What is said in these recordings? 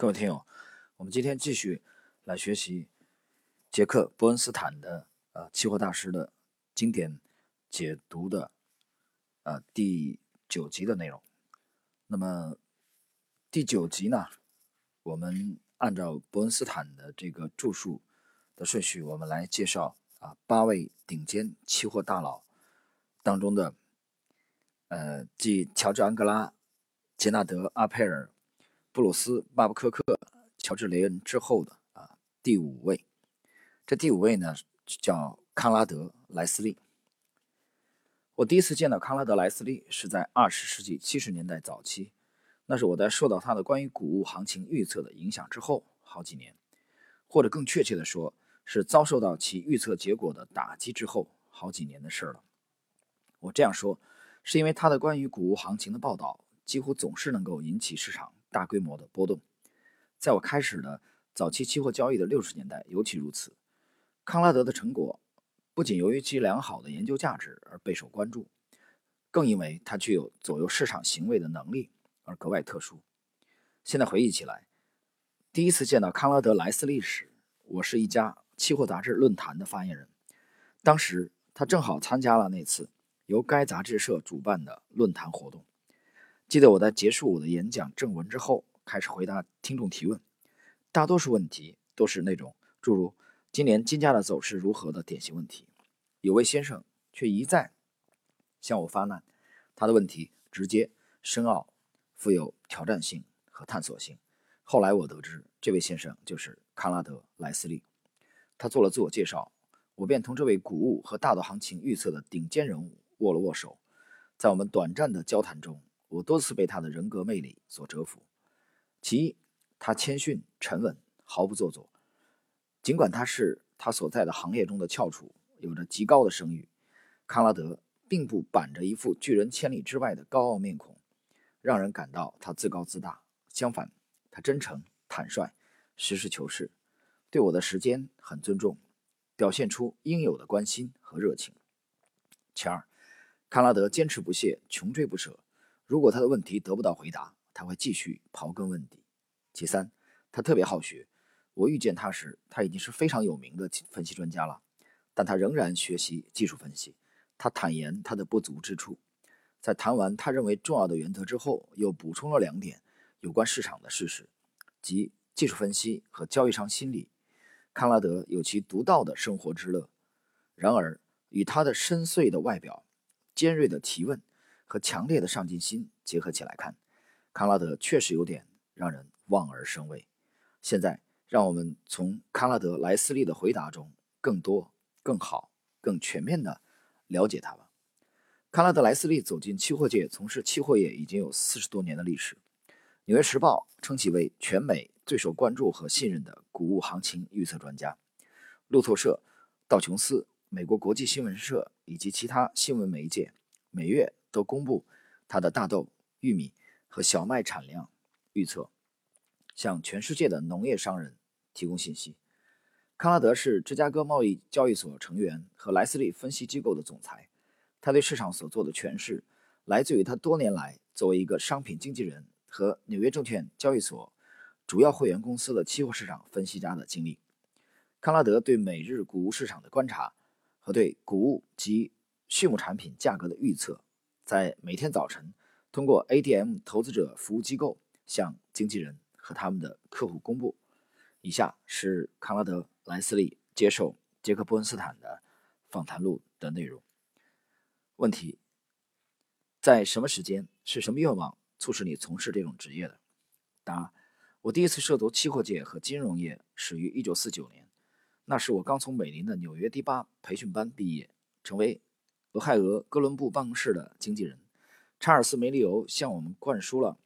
各位听友，我们今天继续来学习杰克·伯恩斯坦的呃期货大师的经典解读的呃第九集的内容。那么第九集呢，我们按照伯恩斯坦的这个著述的顺序，我们来介绍啊八位顶尖期货大佬当中的呃，即乔治·安格拉、杰纳德·阿佩尔。布鲁斯·巴布科克、乔治·雷恩之后的啊第五位，这第五位呢叫康拉德·莱斯利。我第一次见到康拉德·莱斯利是在二十世纪七十年代早期，那是我在受到他的关于谷物行情预测的影响之后好几年，或者更确切的说，是遭受到其预测结果的打击之后好几年的事了。我这样说，是因为他的关于谷物行情的报道几乎总是能够引起市场。大规模的波动，在我开始的早期期货交易的六十年代尤其如此。康拉德的成果不仅由于其良好的研究价值而备受关注，更因为他具有左右市场行为的能力而格外特殊。现在回忆起来，第一次见到康拉德·莱斯利时，我是一家期货杂志论坛的发言人，当时他正好参加了那次由该杂志社主办的论坛活动。记得我在结束我的演讲正文之后，开始回答听众提问，大多数问题都是那种诸如今年金价的走势如何的典型问题。有位先生却一再向我发难，他的问题直接、深奥、富有挑战性和探索性。后来我得知，这位先生就是康拉德·莱斯利。他做了自我介绍，我便同这位谷物和大多行情预测的顶尖人物握了握手。在我们短暂的交谈中，我多次被他的人格魅力所折服。其一，他谦逊沉稳，毫不做作。尽管他是他所在的行业中的翘楚，有着极高的声誉，康拉德并不板着一副拒人千里之外的高傲面孔，让人感到他自高自大。相反，他真诚坦率，实事求是，对我的时间很尊重，表现出应有的关心和热情。其二，康拉德坚持不懈，穷追不舍。如果他的问题得不到回答，他会继续刨根问底。其三，他特别好学。我遇见他时，他已经是非常有名的分析专家了，但他仍然学习技术分析。他坦言他的不足之处，在谈完他认为重要的原则之后，又补充了两点有关市场的事实，即技术分析和交易商心理。康拉德有其独到的生活之乐。然而，与他的深邃的外表、尖锐的提问。和强烈的上进心结合起来看，康拉德确实有点让人望而生畏。现在，让我们从康拉德·莱斯利的回答中更多、更好、更全面地了解他吧。康拉德·莱斯利走进期货界，从事期货业已经有四十多年的历史。《纽约时报》称其为全美最受关注和信任的谷物行情预测专家。路透社、道琼斯、美国国际新闻社以及其他新闻媒介每月。都公布他的大豆、玉米和小麦产量预测，向全世界的农业商人提供信息。康拉德是芝加哥贸易交易所成员和莱斯利分析机构的总裁，他对市场所做的诠释来自于他多年来作为一个商品经纪人和纽约证券交易所主要会员公司的期货市场分析家的经历。康拉德对每日谷物市场的观察和对谷物及畜牧产品价格的预测。在每天早晨，通过 ADM 投资者服务机构向经纪人和他们的客户公布。以下是康拉德·莱斯利接受杰克·伯恩斯坦的访谈录的内容。问题：在什么时间、是什么愿望促使你从事这种职业的？答：我第一次涉足期货界和金融业始于1949年，那时我刚从美林的纽约第八培训班毕业，成为。俄亥俄哥伦布办公室的经纪人查尔斯·梅利欧向我们灌输了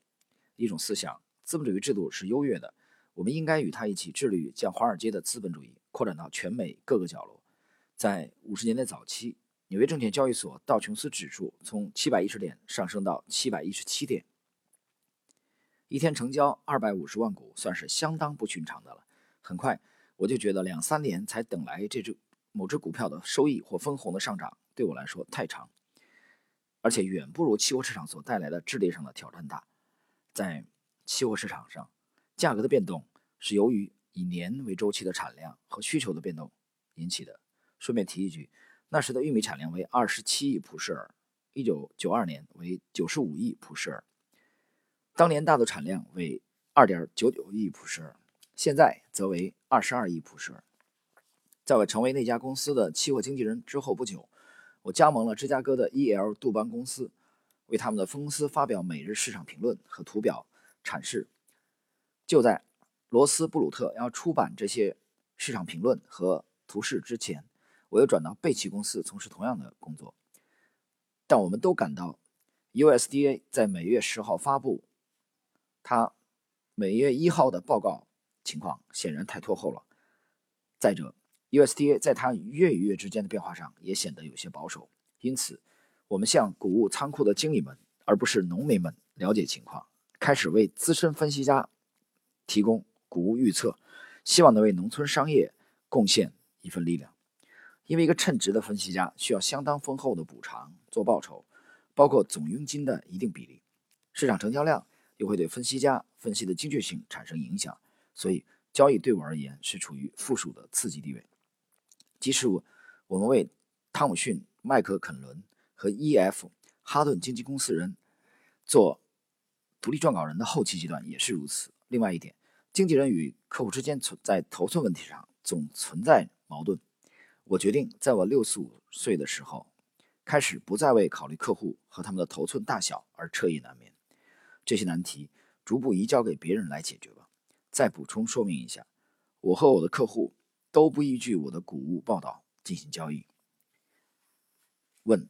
一种思想：资本主义制度是优越的，我们应该与他一起致力于将华尔街的资本主义扩展到全美各个角落。在五十年代早期，纽约证券交易所道琼斯指数从七百一十点上升到七百一十七点，一天成交二百五十万股，算是相当不寻常的了。很快，我就觉得两三年才等来这只某只股票的收益或分红的上涨。对我来说太长，而且远不如期货市场所带来的智力上的挑战大。在期货市场上，价格的变动是由于以年为周期的产量和需求的变动引起的。顺便提一句，那时的玉米产量为二十七亿普氏尔，一九九二年为九十五亿普氏尔，当年大豆产量为二点九九亿普氏尔，现在则为二十二亿普氏尔。在我成为那家公司的期货经纪人之后不久，我加盟了芝加哥的 E.L. 杜邦公司，为他们的分公司发表每日市场评论和图表阐释。就在罗斯布鲁特要出版这些市场评论和图示之前，我又转到贝奇公司从事同样的工作，但我们都感到 USDA 在每月十号发布它每月一号的报告情况显然太拖后了。再者，USDA 在它月与月之间的变化上也显得有些保守。因此，我们向谷物仓库的经理们，而不是农民们了解情况，开始为资深分析家提供谷物预测，希望能为农村商业贡献一份力量。因为一个称职的分析家需要相当丰厚的补偿做报酬，包括总佣金的一定比例。市场成交量又会对分析家分析的精确性产生影响，所以交易对我而言是处于附属的次级地位。即使我我们为汤姆逊、麦克肯伦和 E.F. 哈顿经纪公司人做独立撰稿人的后期阶段也是如此。另外一点，经纪人与客户之间存在头寸问题上总存在矛盾。我决定在我六十五岁的时候，开始不再为考虑客户和他们的头寸大小而彻夜难眠。这些难题逐步移交给别人来解决吧。再补充说明一下，我和我的客户都不依据我的谷物报道进行交易。问：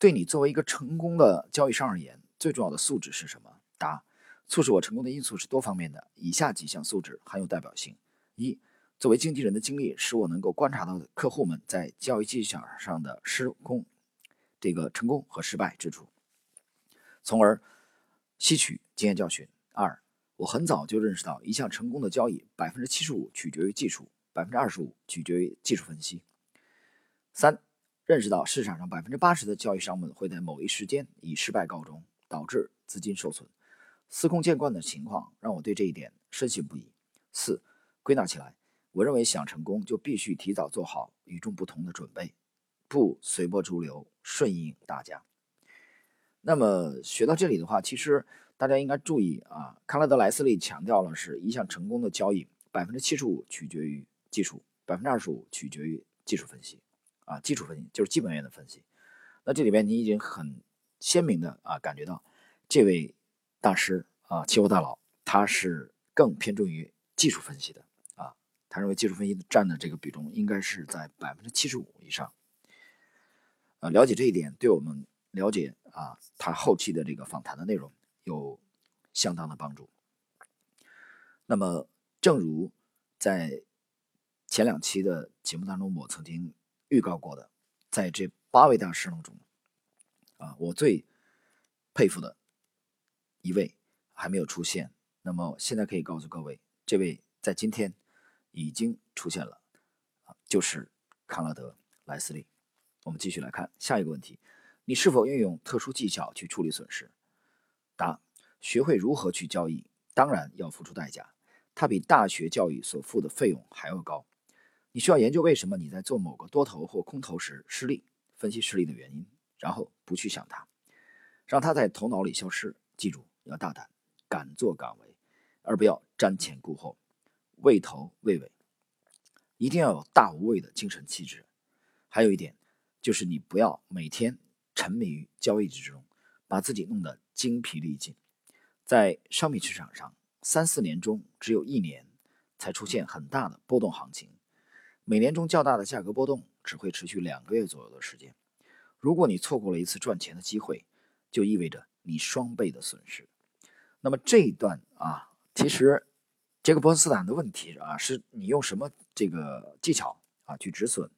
对你作为一个成功的交易商而言，最重要的素质是什么？答：促使我成功的因素是多方面的，以下几项素质很有代表性：一。作为经纪人的经历，使我能够观察到客户们在交易技巧上的失功、这个成功和失败之处，从而吸取经验教训。二，我很早就认识到，一项成功的交易，百分之七十五取决于技术，百分之二十五取决于技术分析。三，认识到市场上百分之八十的交易商们会在某一时间以失败告终，导致资金受损。司空见惯的情况让我对这一点深信不疑。四，归纳起来。我认为想成功就必须提早做好与众不同的准备，不随波逐流、顺应大家。那么学到这里的话，其实大家应该注意啊，康拉德·莱斯利强调了是一项成功的交易，百分之七十五取决于技术，百分之二十五取决于技术分析。啊，基础分析就是基本面的分析。那这里边你已经很鲜明的啊感觉到，这位大师啊，期货大佬，他是更偏重于技术分析的啊。他认为技术分析占的这个比重应该是在百分之七十五以上。呃，了解这一点，对我们了解啊他后期的这个访谈的内容有相当的帮助。那么，正如在前两期的节目当中，我曾经预告过的，在这八位大师当中，啊，我最佩服的一位还没有出现。那么，现在可以告诉各位，这位在今天。已经出现了，啊，就是康拉德·莱斯利。我们继续来看下一个问题：你是否运用特殊技巧去处理损失？答：学会如何去交易，当然要付出代价，它比大学教育所付的费用还要高。你需要研究为什么你在做某个多头或空头时失利，分析失利的原因，然后不去想它，让它在头脑里消失。记住，要大胆，敢作敢为，而不要瞻前顾后。畏头畏尾，一定要有大无畏的精神气质。还有一点，就是你不要每天沉迷于交易之中，把自己弄得精疲力尽。在商品市场上，三四年中只有一年才出现很大的波动行情，每年中较大的价格波动只会持续两个月左右的时间。如果你错过了一次赚钱的机会，就意味着你双倍的损失。那么这一段啊，其实。杰克波恩斯坦的问题啊，是你用什么这个技巧啊去止损？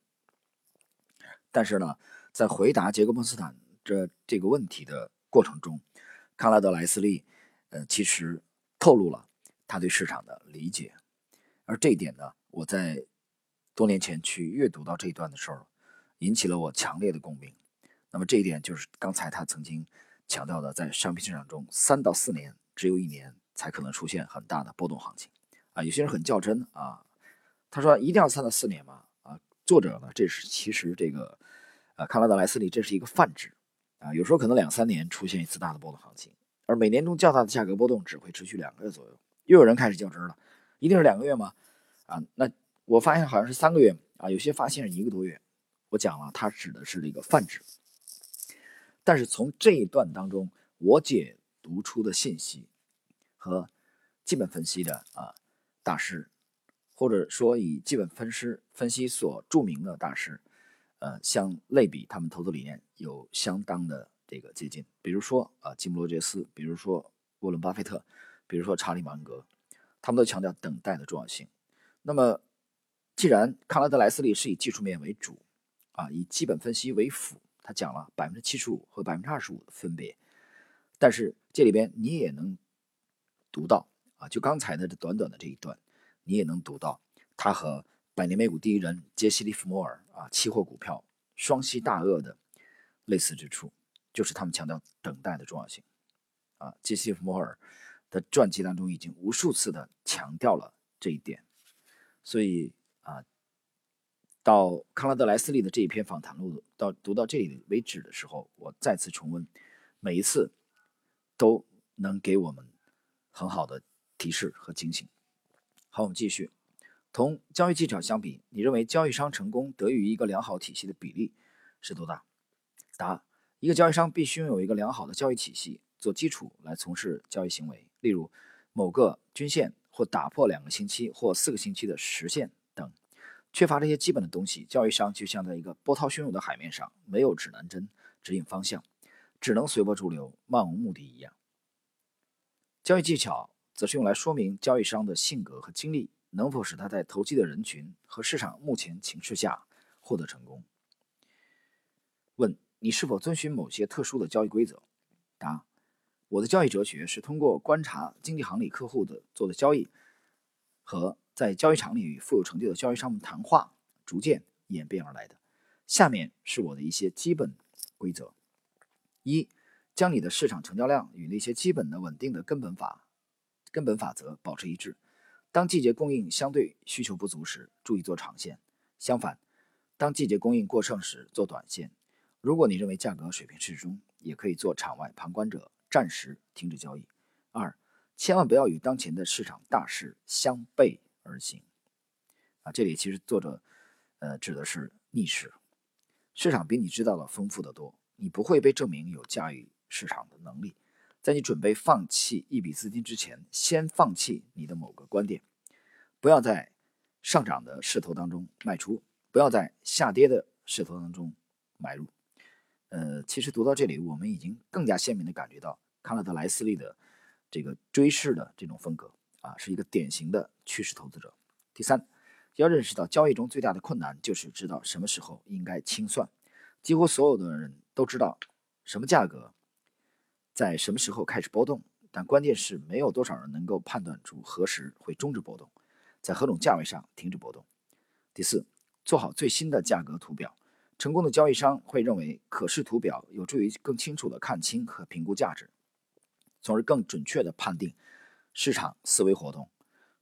但是呢，在回答杰克波恩斯坦这这个问题的过程中，康拉德莱斯利呃其实透露了他对市场的理解，而这一点呢，我在多年前去阅读到这一段的时候，引起了我强烈的共鸣。那么这一点就是刚才他曾经强调的，在商品市场中，三到四年只有一年才可能出现很大的波动行情。啊，有些人很较真啊，他说一定要三到四年吗？啊，作者呢，这是其实这个，呃，康拉德莱斯利这是一个泛指啊，有时候可能两三年出现一次大的波动行情，而每年中较大的价格波动只会持续两个月左右。又有人开始较真了，一定是两个月吗？啊，那我发现好像是三个月啊，有些发现是一个多月。我讲了，它指的是这个泛指，但是从这一段当中，我解读出的信息和基本分析的啊大师，或者说以基本分析分析所著名的大师，呃，相类比，他们投资理念有相当的这个接近。比如说啊，吉姆罗杰斯，比如说沃伦巴菲特，比如说查理芒格，他们都强调等待的重要性。那么，既然康拉德莱斯利是以技术面为主。啊，以基本分析为辅，他讲了百分之七十五和百分之二十五的分别，但是这里边你也能读到啊，就刚才的这短短的这一段，你也能读到他和百年美股第一人杰西·利弗莫尔啊，期货股票双栖大鳄的类似之处，就是他们强调等待的重要性啊。杰西·利弗莫尔的传记当中已经无数次的强调了这一点，所以。到康拉德莱斯利的这一篇访谈录到读到这里为止的时候，我再次重温，每一次都能给我们很好的提示和警醒。好，我们继续。同交易技巧相比，你认为交易商成功得益于一个良好体系的比例是多大？答：一个交易商必须拥有一个良好的交易体系做基础来从事交易行为，例如某个均线或打破两个星期或四个星期的实线。缺乏这些基本的东西，交易商就像在一个波涛汹涌的海面上，没有指南针指引方向，只能随波逐流，漫无目的一样。交易技巧则是用来说明交易商的性格和经历能否使他在投机的人群和市场目前情势下获得成功。问：你是否遵循某些特殊的交易规则？答：我的交易哲学是通过观察经济行里客户的做的交易和。在交易场里与富有成就的交易商们谈话，逐渐演变而来的。下面是我的一些基本规则：一、将你的市场成交量与那些基本的稳定的根本法、根本法则保持一致。当季节供应相对需求不足时，注意做长线；相反，当季节供应过剩时做短线。如果你认为价格水平适中，也可以做场外旁观者，暂时停止交易。二、千万不要与当前的市场大势相悖。而行，啊，这里其实作者，呃，指的是逆势，市场比你知道的丰富的多，你不会被证明有驾驭市场的能力。在你准备放弃一笔资金之前，先放弃你的某个观点，不要在上涨的势头当中卖出，不要在下跌的势头当中买入。呃，其实读到这里，我们已经更加鲜明的感觉到康拉德莱斯利的这个追势的这种风格。啊，是一个典型的趋势投资者。第三，要认识到交易中最大的困难就是知道什么时候应该清算。几乎所有的人都知道什么价格在什么时候开始波动，但关键是没有多少人能够判断出何时会终止波动，在何种价位上停止波动。第四，做好最新的价格图表。成功的交易商会认为可视图表有助于更清楚地看清和评估价值，从而更准确地判定。市场思维活动，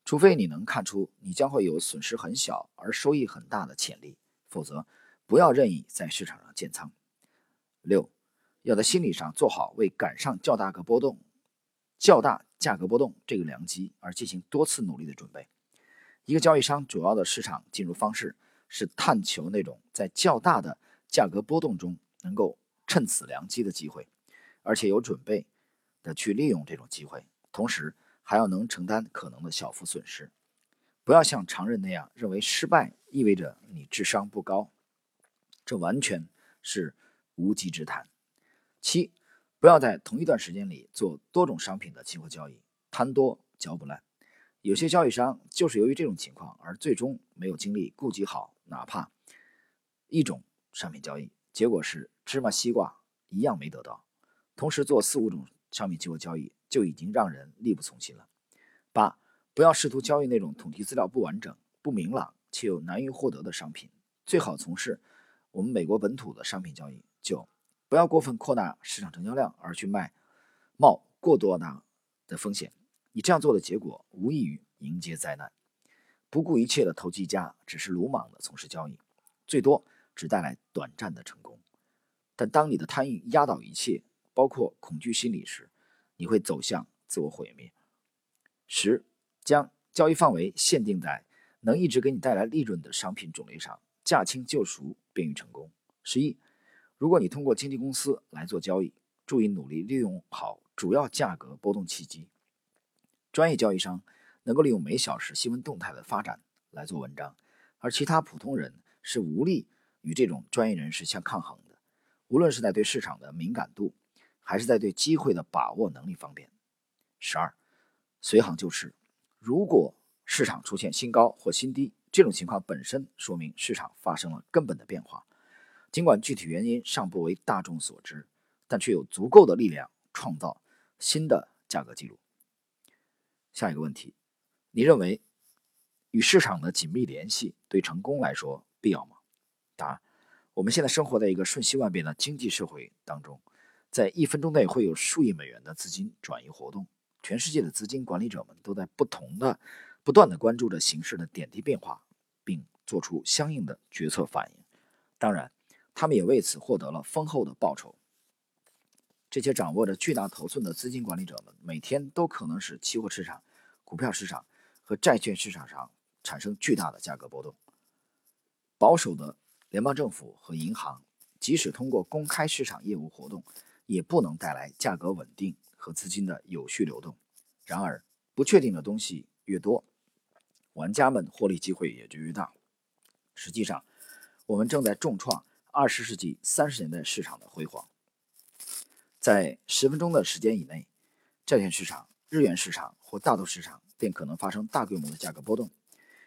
除非你能看出你将会有损失很小而收益很大的潜力，否则不要任意在市场上建仓。六，要在心理上做好为赶上较大个波动、较大价格波动这个良机而进行多次努力的准备。一个交易商主要的市场进入方式是探求那种在较大的价格波动中能够趁此良机的机会，而且有准备的去利用这种机会，同时。还要能承担可能的小幅损失，不要像常人那样认为失败意味着你智商不高，这完全是无稽之谈。七，不要在同一段时间里做多种商品的期货交易，贪多嚼不烂。有些交易商就是由于这种情况而最终没有精力顾及好哪怕一种商品交易，结果是芝麻西瓜一样没得到。同时做四五种商品期货交易。就已经让人力不从心了。八，不要试图交易那种统计资料不完整、不明朗且又难于获得的商品，最好从事我们美国本土的商品交易。九，不要过分扩大市场成交量而去卖，冒过多大的风险。你这样做的结果无异于迎接灾难。不顾一切的投机家只是鲁莽的从事交易，最多只带来短暂的成功。但当你的贪欲压倒一切，包括恐惧心理时，你会走向自我毁灭。十，将交易范围限定在能一直给你带来利润的商品种类上，驾轻就熟便于成功。十一，如果你通过经纪公司来做交易，注意努力利用好主要价格波动契机。专业交易商能够利用每小时新闻动态的发展来做文章，而其他普通人是无力与这种专业人士相抗衡的。无论是在对市场的敏感度，还是在对机会的把握能力方面。十二，随行就市。如果市场出现新高或新低，这种情况本身说明市场发生了根本的变化，尽管具体原因尚不为大众所知，但却有足够的力量创造新的价格记录。下一个问题，你认为与市场的紧密联系对成功来说必要吗？答：我们现在生活在一个瞬息万变的经济社会当中，在一分钟内会有数亿美元的资金转移活动，全世界的资金管理者们都在不同的、不断的关注着形势的点滴变化，并做出相应的决策反应。当然，他们也为此获得了丰厚的报酬。这些掌握着巨大头寸的资金管理者们，每天都可能使期货市场、股票市场和债券市场上产生巨大的价格波动。保守的联邦政府和银行，即使通过公开市场业务活动，也不能带来价格稳定和资金的有序流动。然而，不确定的东西越多，玩家们获利机会也就越大。实际上，我们正在重创二十世纪三十年代市场的辉煌。在十分钟的时间以内，债券市场、日元市场或大豆市场便可能发生大规模的价格波动，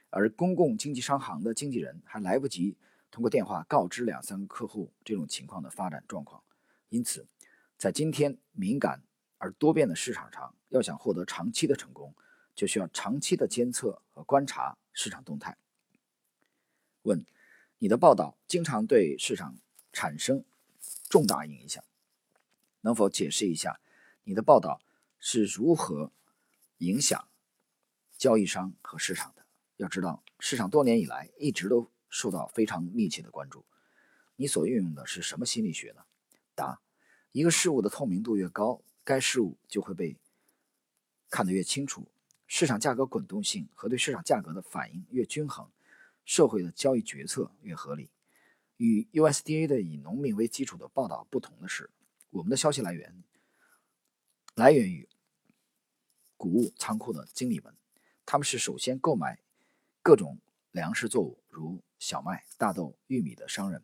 而公共经纪商行的经纪人还来不及通过电话告知两三个客户这种情况的发展状况。因此，在今天敏感而多变的市场上，要想获得长期的成功，就需要长期的监测和观察市场动态。问：你的报道经常对市场产生重大影响？能否解释一下你的报道是如何影响交易商和市场的？要知道，市场多年以来一直都受到非常密切的关注。你所运用的是什么心理学呢？答：一个事物的透明度越高，该事物就会被看得越清楚，市场价格滚动性和对市场价格的反应越均衡，社会的交易决策越合理。与 USDA 的以农民为基础的报道不同的是。我们的消息来源来源于谷物仓库的经理们，他们是首先购买各种粮食作物，如小麦、大豆、玉米的商人。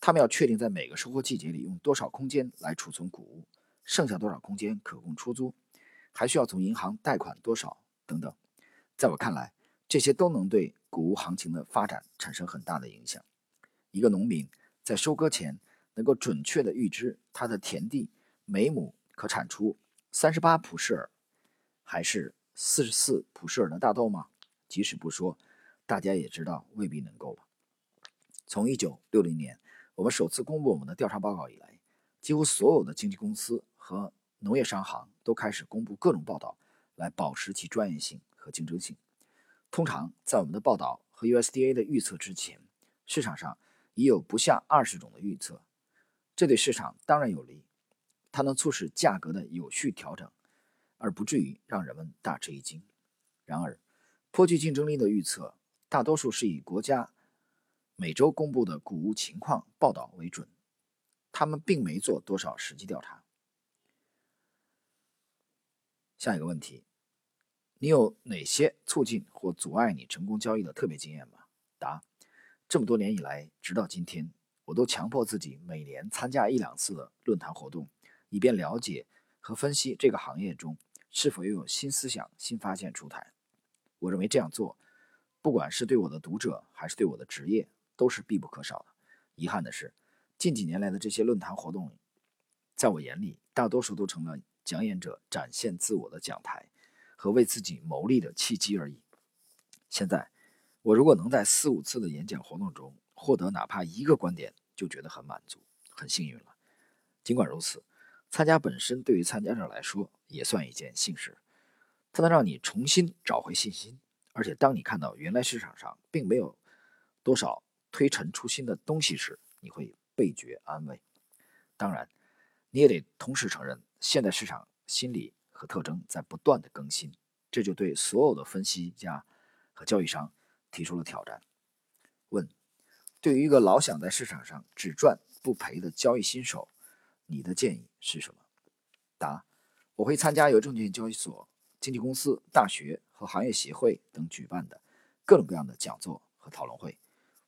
他们要确定在每个收获季节里用多少空间来储存谷物，剩下多少空间可供出租，还需要从银行贷款多少等等。在我看来，这些都能对谷物行情的发展产生很大的影响。一个农民在收割前。能够准确地预知他的田地每亩可产出三十八普氏尔还是四十四普氏尔的大豆吗？即使不说，大家也知道未必能够吧。从一九六零年我们首次公布我们的调查报告以来，几乎所有的经纪公司和农业商行都开始公布各种报道，来保持其专业性和竞争性。通常在我们的报道和 USDA 的预测之前，市场上已有不下二十种的预测。这对市场当然有利，它能促使价格的有序调整，而不至于让人们大吃一惊。然而，颇具竞争力的预测大多数是以国家每周公布的谷物情况报道为准，他们并没做多少实际调查。下一个问题：你有哪些促进或阻碍你成功交易的特别经验吗？答：这么多年以来，直到今天。我都强迫自己每年参加一两次的论坛活动，以便了解和分析这个行业中是否又有新思想、新发现出台。我认为这样做，不管是对我的读者还是对我的职业，都是必不可少的。遗憾的是，近几年来的这些论坛活动，在我眼里，大多数都成了讲演者展现自我的讲台和为自己谋利的契机而已。现在，我如果能在四五次的演讲活动中获得哪怕一个观点，就觉得很满足，很幸运了。尽管如此，参加本身对于参加者来说也算一件幸事。它能让你重新找回信心。而且，当你看到原来市场上并没有多少推陈出新的东西时，你会倍觉安慰。当然，你也得同时承认，现在市场心理和特征在不断的更新，这就对所有的分析家和交易商提出了挑战。问：对于一个老想在市场上只赚不赔的交易新手，你的建议是什么？答：我会参加由证券交易所、经纪公司、大学和行业协会等举办的各种各样的讲座和讨论会。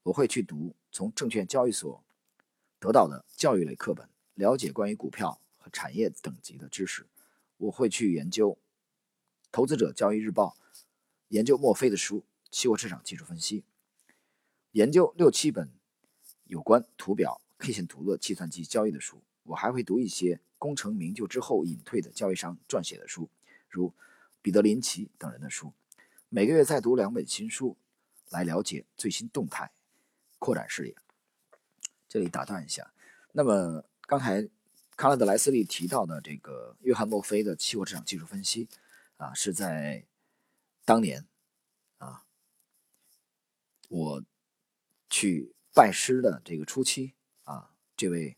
我会去读从证券交易所得到的教育类课本，了解关于股票和产业等级的知识。我会去研究《投资者交易日报》，研究墨菲的书《期货市场技术分析》。研究六七本有关图表、K 线图的计算机交易的书，我还会读一些功成名就之后隐退的交易商撰写的书，如彼得林奇等人的书。每个月再读两本新书，来了解最新动态，扩展视野。这里打断一下，那么刚才康拉德莱斯利提到的这个约翰墨菲的期货市场技术分析，啊，是在当年啊，我。去拜师的这个初期啊，这位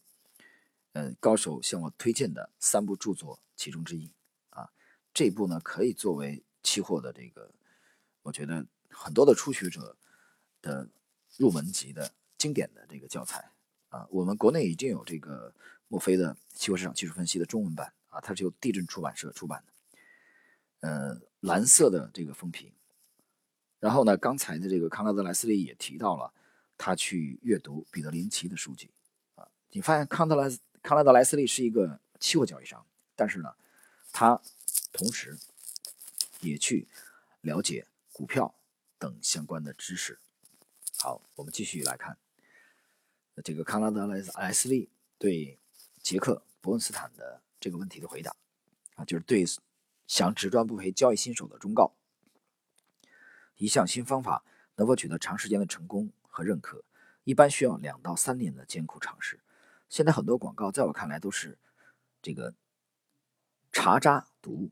呃高手向我推荐的三部著作其中之一啊，这部呢可以作为期货的这个，我觉得很多的初学者的入门级的经典的这个教材啊。我们国内已经有这个墨菲的期货市场技术分析的中文版啊，它是由地震出版社出版的，呃，蓝色的这个封皮。然后呢，刚才的这个康拉德莱斯利也提到了。他去阅读彼得林奇的书籍，啊，你发现康德莱康拉德莱斯利是一个期货交易商，但是呢，他同时也去了解股票等相关的知识。好，我们继续来看这个康拉德莱莱斯利对杰克伯恩斯坦的这个问题的回答，啊，就是对想只赚不赔交易新手的忠告。一项新方法能否取得长时间的成功？和认可一般需要两到三年的艰苦尝试。现在很多广告在我看来都是这个茶渣毒物，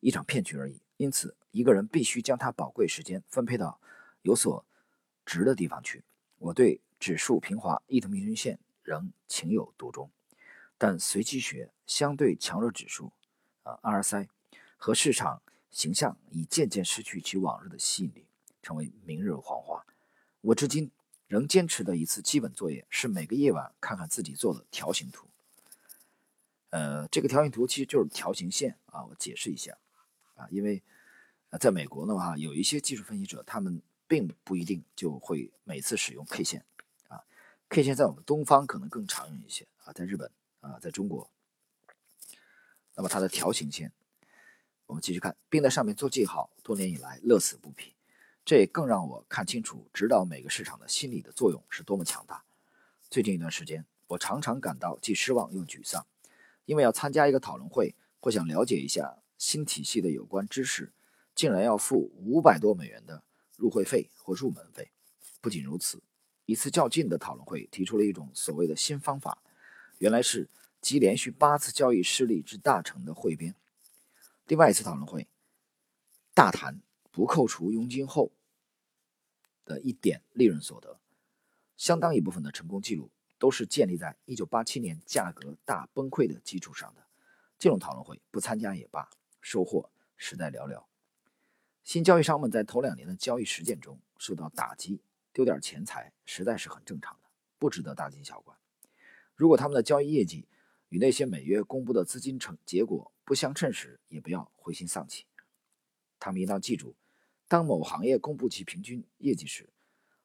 一场骗局而已。因此，一个人必须将他宝贵时间分配到有所值的地方去。我对指数平滑异同平均线仍情有独钟，但随机学、相对强弱指数啊 RSI 和市场形象已渐渐失去其往日的吸引力，成为明日黄花。我至今仍坚持的一次基本作业是每个夜晚看看自己做的条形图。呃，这个条形图其实就是条形线啊。我解释一下啊，因为在美国的话，有一些技术分析者，他们并不一定就会每次使用 K 线啊。K 线在我们东方可能更常用一些啊，在日本啊，在中国，那么它的条形线，我们继续看，并在上面做记号，多年以来乐此不疲。这也更让我看清楚指导每个市场的心理的作用是多么强大。最近一段时间，我常常感到既失望又沮丧，因为要参加一个讨论会或想了解一下新体系的有关知识，竟然要付五百多美元的入会费或入门费。不仅如此，一次较近的讨论会提出了一种所谓的新方法，原来是集连续八次交易失利之大成的汇编。另外一次讨论会，大谈。不扣除佣金后的一点利润所得，相当一部分的成功记录都是建立在1987年价格大崩溃的基础上的。这种讨论会不参加也罢，收获实在寥寥。新交易商们在头两年的交易实践中受到打击，丢点钱财实在是很正常的，不值得大惊小怪。如果他们的交易业绩与那些每月公布的资金成结果不相称时，也不要灰心丧气。他们应当记住。当某行业公布其平均业绩时，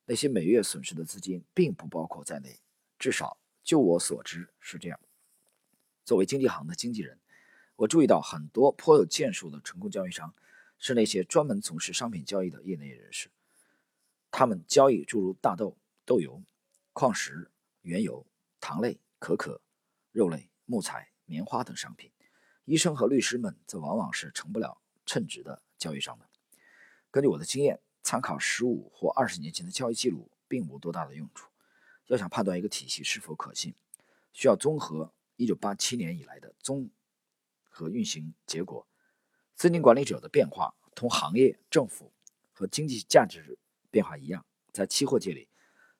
那些每月损失的资金并不包括在内，至少就我所知是这样。作为经纪行的经纪人，我注意到很多颇有建树的成功交易商是那些专门从事商品交易的业内人士。他们交易诸如大豆、豆油、矿石、原油、糖类、可可、肉类、木材、棉花等商品。医生和律师们则往往是成不了称职的交易商的。根据我的经验，参考十五或二十年前的交易记录并无多大的用处。要想判断一个体系是否可信，需要综合1987年以来的综合运行结果，资金管理者的变化同行业、政府和经济价值变化一样，在期货界里，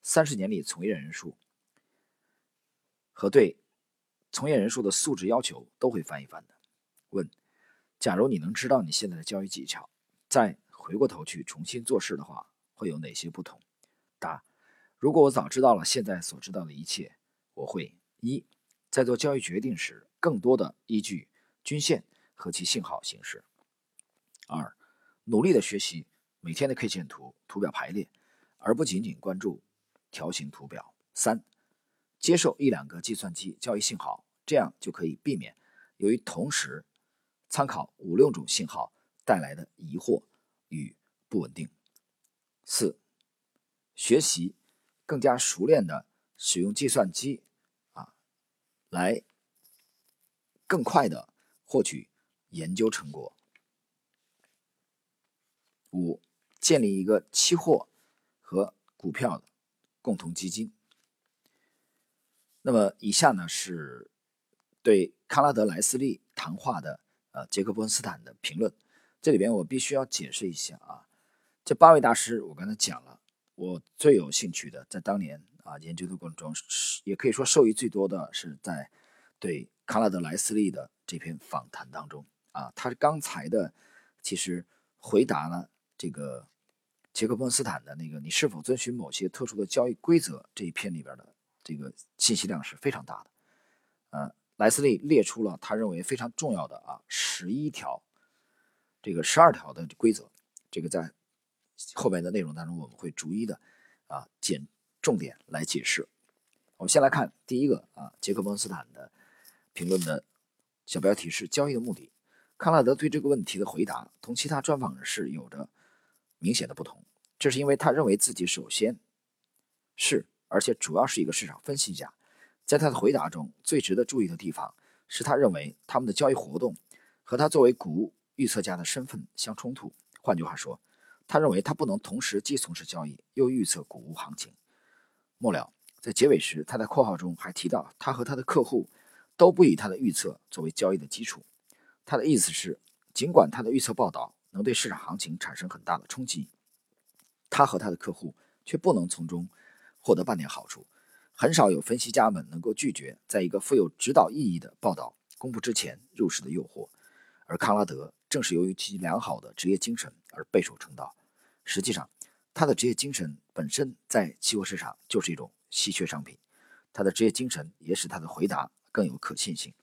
三十年里从业人数和对从业人数的素质要求都会翻一番的。问：假如你能知道你现在的交易技巧，再回过头去重新做事的话，会有哪些不同？答：如果我早知道了现在所知道的一切，我会一在做交易决定时，更多的依据均线和其信号形式；二，努力的学习每天的 K 线图、图表排列，而不仅仅关注条形图表；三，接受一两个计算机交易信号，这样就可以避免由于同时参考五六种信号带来的疑惑与不稳定；四，学习更加熟练的使用计算机啊。来更快的获取研究成果。五、建立一个期货和股票的共同基金。那么，以下呢是对康拉德莱斯利谈话的呃杰克波恩斯坦的评论。这里边我必须要解释一下啊，这八位大师我刚才讲了，我最有兴趣的在当年。啊，研究的过程中，也可以说受益最多的是在对康拉德莱斯利的这篇访谈当中啊，他刚才的其实回答了这个杰克波恩斯坦的那个“你是否遵循某些特殊的交易规则”这一篇里边的这个信息量是非常大的。呃，莱斯利列出了他认为非常重要的啊十一条，这个十二条的规则，这个在后面的内容当中我们会逐一的啊简。重点来解释，我们先来看第一个啊，杰克·蒙斯坦的评论的小标题是“交易的目的”。康纳德对这个问题的回答同其他专访人士有着明显的不同，这是因为他认为自己首先是而且主要是一个市场分析家。在他的回答中最值得注意的地方是他认为他们的交易活动和他作为股预测家的身份相冲突。换句话说，他认为他不能同时既从事交易又预测股行情。末了，在结尾时，他在括号中还提到，他和他的客户都不以他的预测作为交易的基础。他的意思是，尽管他的预测报道能对市场行情产生很大的冲击，他和他的客户却不能从中获得半点好处。很少有分析家们能够拒绝在一个富有指导意义的报道公布之前入市的诱惑，而康拉德正是由于其良好的职业精神而备受称道。实际上，他的职业精神本身在期货市场就是一种稀缺商品，他的职业精神也使他的回答更有可信性，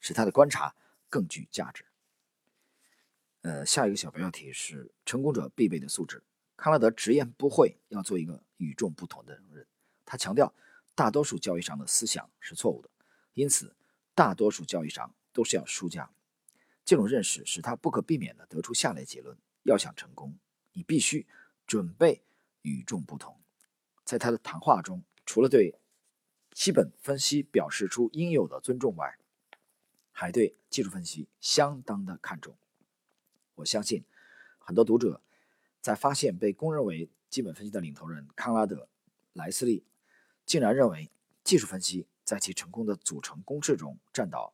使他的观察更具价值。呃，下一个小标题是成功者必备的素质。康拉德直言不讳要做一个与众不同的人，他强调大多数交易商的思想是错误的，因此大多数交易商都是要输家。这种认识使他不可避免地得出下列结论：要想成功，你必须。准备与众不同，在他的谈话中，除了对基本分析表示出应有的尊重外，还对技术分析相当的看重。我相信，很多读者在发现被公认为基本分析的领头人康拉德·莱斯利竟然认为技术分析在其成功的组成公式中占到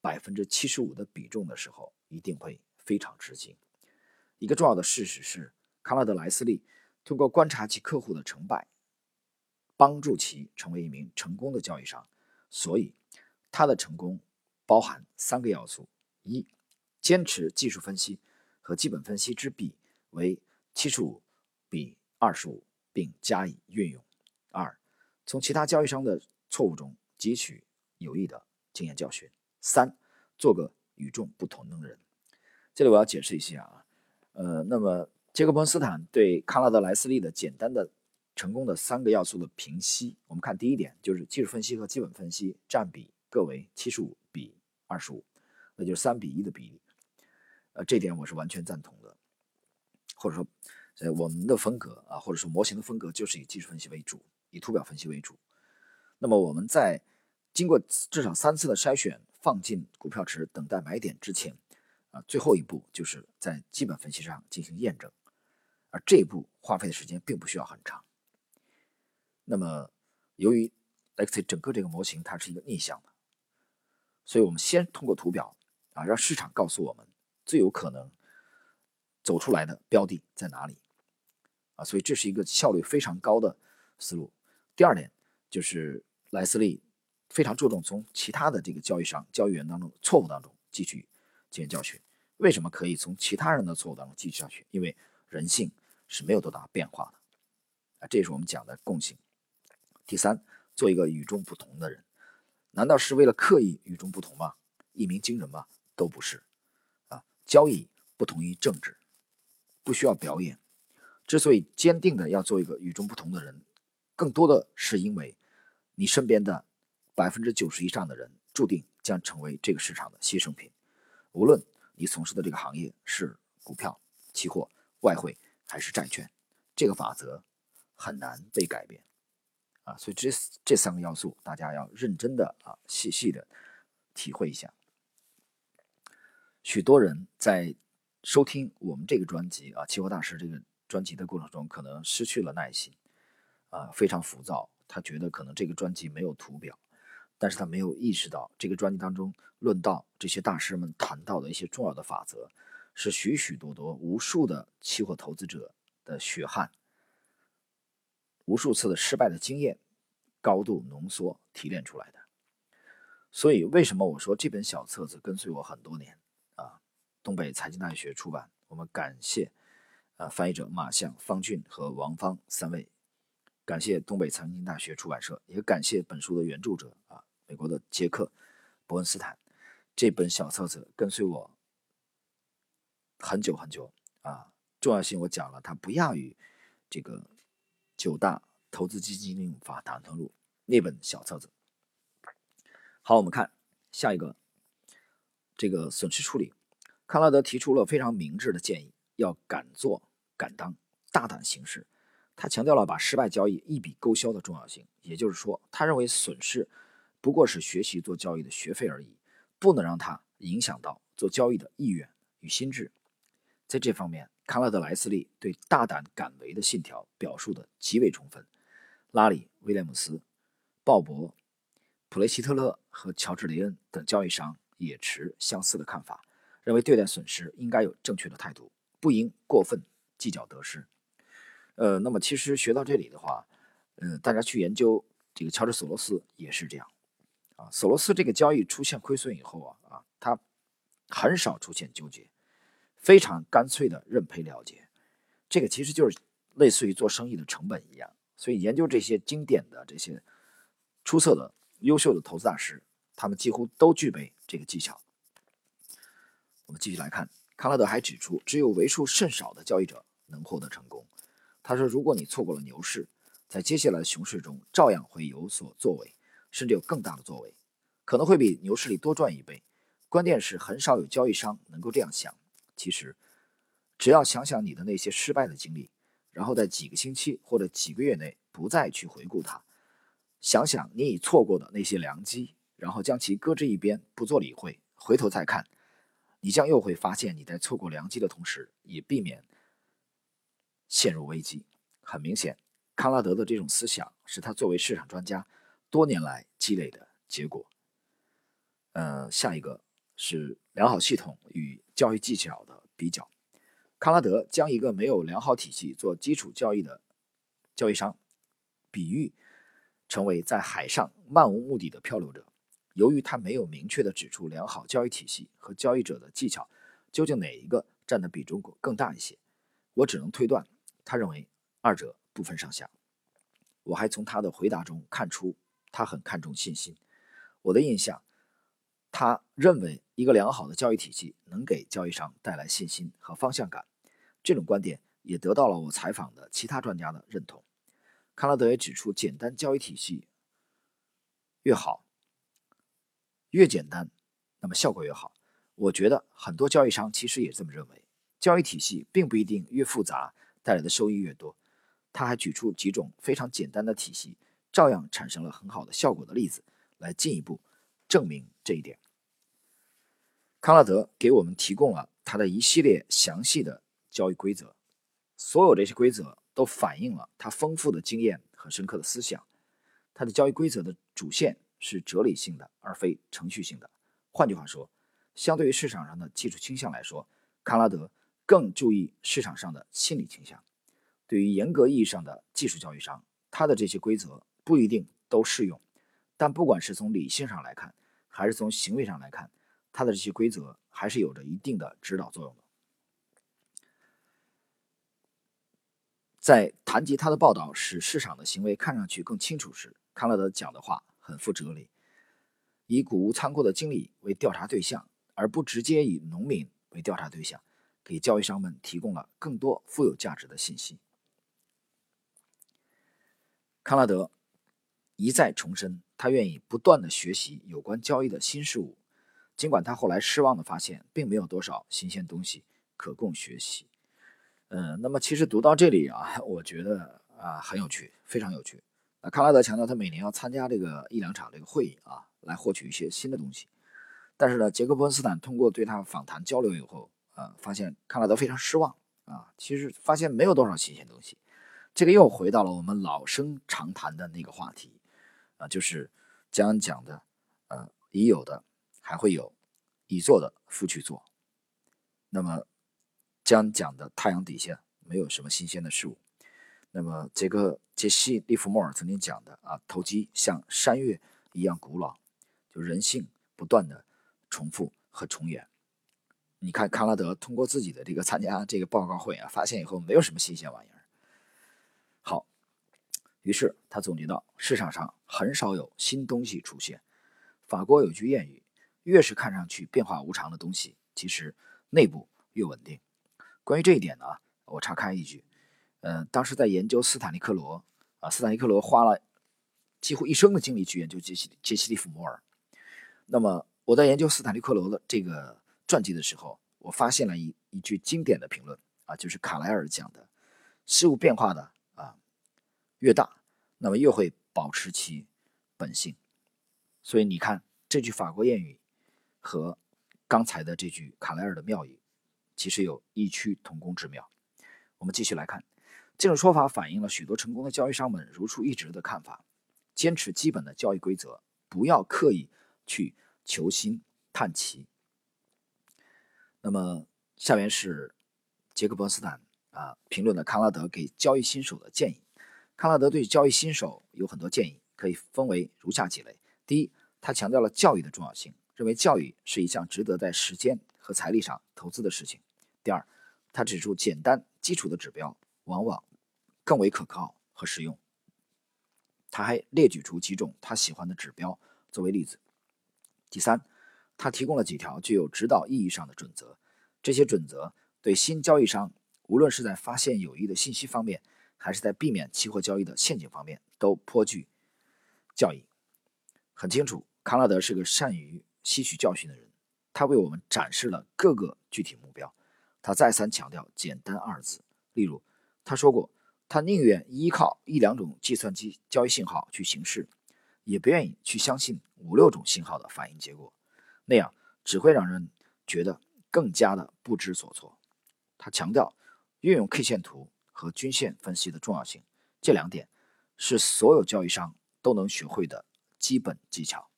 百分之七十五的比重的时候，一定会非常吃惊。一个重要的事实是。康拉德·莱斯利通过观察其客户的成败，帮助其成为一名成功的交易商。所以，他的成功包含三个要素：一、坚持技术分析和基本分析之比为七十五比二十五，并加以运用；二、从其他交易商的错误中汲取有益的经验教训；三、做个与众不同的人。这里我要解释一下啊，呃，那么。杰克·波斯坦对康拉德·莱斯利的简单的成功的三个要素的评析，我们看第一点就是技术分析和基本分析占比各为七十五二十五，那就是三比一的比例。呃，这点我是完全赞同的，或者说，呃，我们的风格啊，或者说模型的风格就是以技术分析为主，以图表分析为主。那么我们在经过至少三次的筛选，放进股票池等待买点之前，啊，最后一步就是在基本分析上进行验证。而这一步花费的时间并不需要很长。那么，由于 X 整个这个模型它是一个逆向的，所以我们先通过图表啊，让市场告诉我们最有可能走出来的标的在哪里啊？所以这是一个效率非常高的思路。第二点就是莱斯利非常注重从其他的这个交易商、交易员当中错误当中汲取经验教训。为什么可以从其他人的错误当中汲取教训？因为人性是没有多大变化的啊，这也是我们讲的共性。第三，做一个与众不同的人，难道是为了刻意与众不同吗？一鸣惊人吗？都不是啊。交易不同于政治，不需要表演。之所以坚定的要做一个与众不同的人，更多的是因为你身边的百分之九十以上的人注定将成为这个市场的牺牲品。无论你从事的这个行业是股票、期货、外汇还是债券，这个法则很难被改变。啊，所以这这三个要素，大家要认真的啊，细细的体会一下。许多人在收听我们这个专辑啊，《期货大师》这个专辑的过程中，可能失去了耐心，啊，非常浮躁。他觉得可能这个专辑没有图表，但是他没有意识到，这个专辑当中论到这些大师们谈到的一些重要的法则，是许许多多无数的期货投资者的血汗。无数次的失败的经验，高度浓缩提炼出来的。所以，为什么我说这本小册子跟随我很多年啊？东北财经大学出版，我们感谢啊翻译者马向、方俊和王芳三位，感谢东北财经大学出版社，也感谢本书的原著者啊，美国的杰克·伯恩斯坦。这本小册子跟随我很久很久啊，重要性我讲了，它不亚于这个。九大投资基金经理法打通录那本小册子。好，我们看下一个，这个损失处理。康拉德提出了非常明智的建议，要敢做敢当，大胆行事。他强调了把失败交易一笔勾销的重要性。也就是说，他认为损失不过是学习做交易的学费而已，不能让它影响到做交易的意愿与心智。在这方面，康拉德·莱斯利对大胆敢为的信条表述的极为充分。拉里·威廉姆斯、鲍勃·普雷希特勒和乔治·雷恩等交易商也持相似的看法，认为对待损失应该有正确的态度，不应过分计较得失。呃，那么其实学到这里的话，呃，大家去研究这个乔治·索罗斯也是这样。啊，索罗斯这个交易出现亏损以后啊，啊，他很少出现纠结。非常干脆的认赔了结，这个其实就是类似于做生意的成本一样。所以研究这些经典的、这些出色的、优秀的投资大师，他们几乎都具备这个技巧。我们继续来看，康拉德还指出，只有为数甚少的交易者能获得成功。他说：“如果你错过了牛市，在接下来的熊市中照样会有所作为，甚至有更大的作为，可能会比牛市里多赚一倍。关键是很少有交易商能够这样想。”其实，只要想想你的那些失败的经历，然后在几个星期或者几个月内不再去回顾它，想想你已错过的那些良机，然后将其搁置一边，不做理会，回头再看，你将又会发现你在错过良机的同时，也避免陷入危机。很明显，康拉德的这种思想是他作为市场专家多年来积累的结果。呃，下一个。是良好系统与交易技巧的比较。康拉德将一个没有良好体系做基础交易的交易商，比喻成为在海上漫无目的的漂流者。由于他没有明确的指出良好交易体系和交易者的技巧究竟哪一个占的比重更大一些，我只能推断，他认为二者不分上下。我还从他的回答中看出，他很看重信心。我的印象。他认为，一个良好的交易体系能给交易商带来信心和方向感。这种观点也得到了我采访的其他专家的认同。康拉德也指出，简单交易体系越好，越简单，那么效果越好。我觉得很多交易商其实也这么认为。交易体系并不一定越复杂，带来的收益越多。他还举出几种非常简单的体系，照样产生了很好的效果的例子，来进一步证明这一点。康拉德给我们提供了他的一系列详细的交易规则，所有这些规则都反映了他丰富的经验和深刻的思想。他的交易规则的主线是哲理性的，而非程序性的。换句话说，相对于市场上的技术倾向来说，康拉德更注意市场上的心理倾向。对于严格意义上的技术交易商，他的这些规则不一定都适用。但不管是从理性上来看，还是从行为上来看，他的这些规则还是有着一定的指导作用的。在谈及他的报道使市场的行为看上去更清楚时，康拉德讲的话很富哲理。以谷物仓库的经理为调查对象，而不直接以农民为调查对象，给交易商们提供了更多富有价值的信息。康拉德一再重申，他愿意不断的学习有关交易的新事物，尽管他后来失望的发现，并没有多少新鲜东西可供学习。嗯，那么其实读到这里啊，我觉得啊很有趣，非常有趣。那康拉德强调，他每年要参加这个一两场这个会议啊。来获取一些新的东西，但是呢，杰克·伯恩斯坦通过对他访谈交流以后，呃，发现康拉德非常失望啊。其实发现没有多少新鲜东西，这个又回到了我们老生常谈的那个话题啊，就是将讲的，呃，已有的还会有，已做的复去做。那么将讲的太阳底下没有什么新鲜的事物。那么杰克·杰西·利弗莫尔曾经讲的啊，投机像山岳一样古老。就人性不断的重复和重演。你看，康拉德通过自己的这个参加这个报告会啊，发现以后没有什么新鲜玩意儿。于是他总结到，市场上很少有新东西出现。法国有句谚语：越是看上去变化无常的东西，其实内部越稳定。关于这一点呢，我插开一句，呃，当时在研究斯坦利克罗啊，斯坦利克罗花了几乎一生的精力去研究杰西杰西利弗摩尔。那么我在研究斯坦利克罗的这个传记的时候，我发现了一一句经典的评论啊，就是卡莱尔讲的：事物变化的啊越大，那么又会保持其本性。所以你看这句法国谚语和刚才的这句卡莱尔的妙语，其实有异曲同工之妙。我们继续来看，这种说法反映了许多成功的交易商们如出一辙的看法：坚持基本的交易规则，不要刻意。去求新探奇。那么下面是杰克伯斯坦啊评论的康拉德给交易新手的建议。康拉德对交易新手有很多建议，可以分为如下几类：第一，他强调了教育的重要性，认为教育是一项值得在时间和财力上投资的事情；第二，他指出简单基础的指标往往更为可靠和实用。他还列举出几种他喜欢的指标作为例子。第三，他提供了几条具有指导意义上的准则，这些准则对新交易商，无论是在发现有益的信息方面，还是在避免期货交易的陷阱方面，都颇具教益。很清楚，康拉德是个善于吸取教训的人，他为我们展示了各个具体目标。他再三强调“简单”二字，例如，他说过，他宁愿依靠一两种计算机交易信号去行事。也不愿意去相信五六种信号的反应结果，那样只会让人觉得更加的不知所措。他强调运用 K 线图和均线分析的重要性，这两点是所有交易商都能学会的基本技巧。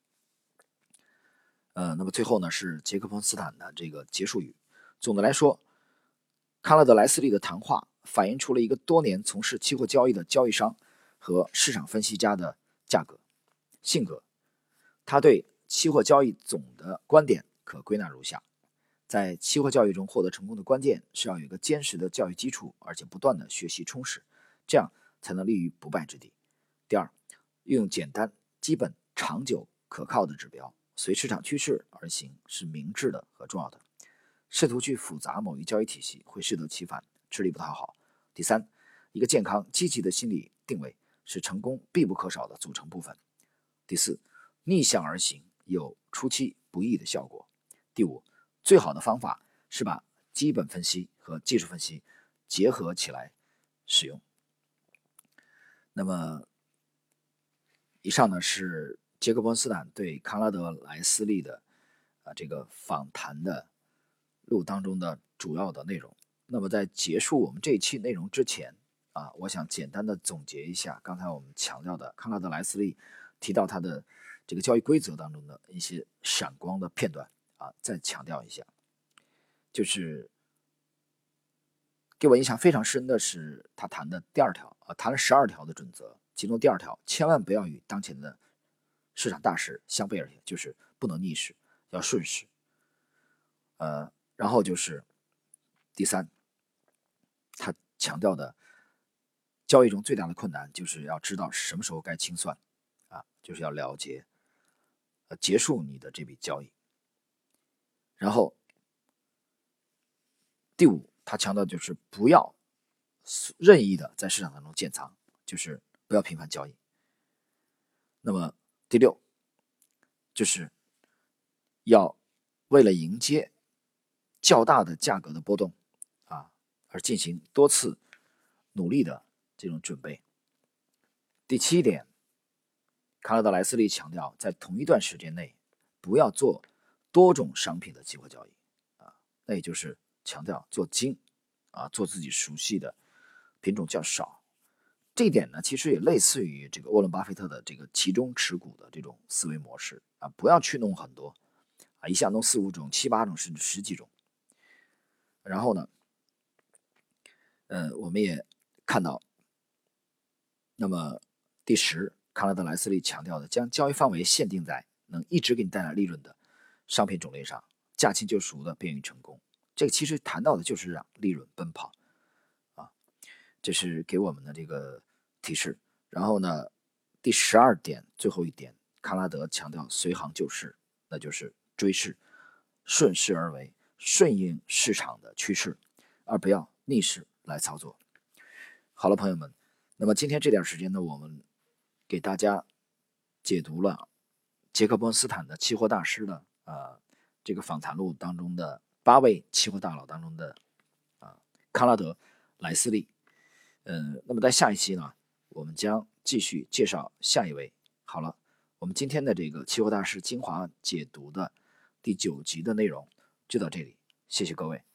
呃，那么最后呢是杰克彭斯坦的这个结束语。总的来说，康拉德莱斯利的谈话反映出了一个多年从事期货交易的交易商和市场分析家的价格。性格，他对期货交易总的观点可归纳如下：在期货交易中获得成功的关键是要有一个坚实的教育基础，而且不断的学习充实，这样才能立于不败之地。第二，运用简单、基本、长久、可靠的指标，随市场趋势而行是明智的和重要的。试图去复杂某一交易体系会适得其反，吃力不讨好。第三，一个健康、积极的心理定位是成功必不可少的组成部分。第四，逆向而行有出其不意的效果。第五，最好的方法是把基本分析和技术分析结合起来使用。那么，以上呢是杰克·波斯坦对康拉德·莱斯利的啊这个访谈的录当中的主要的内容。那么，在结束我们这一期内容之前啊，我想简单的总结一下刚才我们强调的康拉德·莱斯利。提到他的这个交易规则当中的一些闪光的片段啊，再强调一下，就是给我印象非常深的是他谈的第二条啊，谈了十二条的准则，其中第二条千万不要与当前的市场大势相背而行，就是不能逆势，要顺势。呃，然后就是第三，他强调的交易中最大的困难就是要知道什么时候该清算啊，就是要了结，呃，结束你的这笔交易。然后第五。他强调就是不要任意的在市场当中建仓，就是不要频繁交易。那么第六，就是要为了迎接较大的价格的波动啊，而进行多次努力的这种准备。第七点，卡纳德莱斯利强调，在同一段时间内不要做多种商品的期货交易啊，那也就是。强调做精，啊，做自己熟悉的品种较少，这一点呢，其实也类似于这个沃伦巴菲特的这个集中持股的这种思维模式啊，不要去弄很多，啊，一下弄四五种、七八种甚至十几种。然后呢，呃，我们也看到，那么第十，康拉德莱斯利强调的，将交易范围限定在能一直给你带来利润的商品种类上，驾轻就熟的便于成功。这个其实谈到的就是让利润奔跑，啊，这是给我们的这个提示。然后呢，第十二点最后一点，康拉德强调随行就市，那就是追市，顺势而为，顺应市场的趋势，而不要逆势来操作。好了，朋友们，那么今天这点时间呢，我们给大家解读了杰克·波恩斯坦的期货大师的呃这个访谈录当中的。八位期货大佬当中的啊，康拉德·莱斯利，嗯，那么在下一期呢，我们将继续介绍下一位。好了，我们今天的这个期货大师精华解读的第九集的内容就到这里，谢谢各位。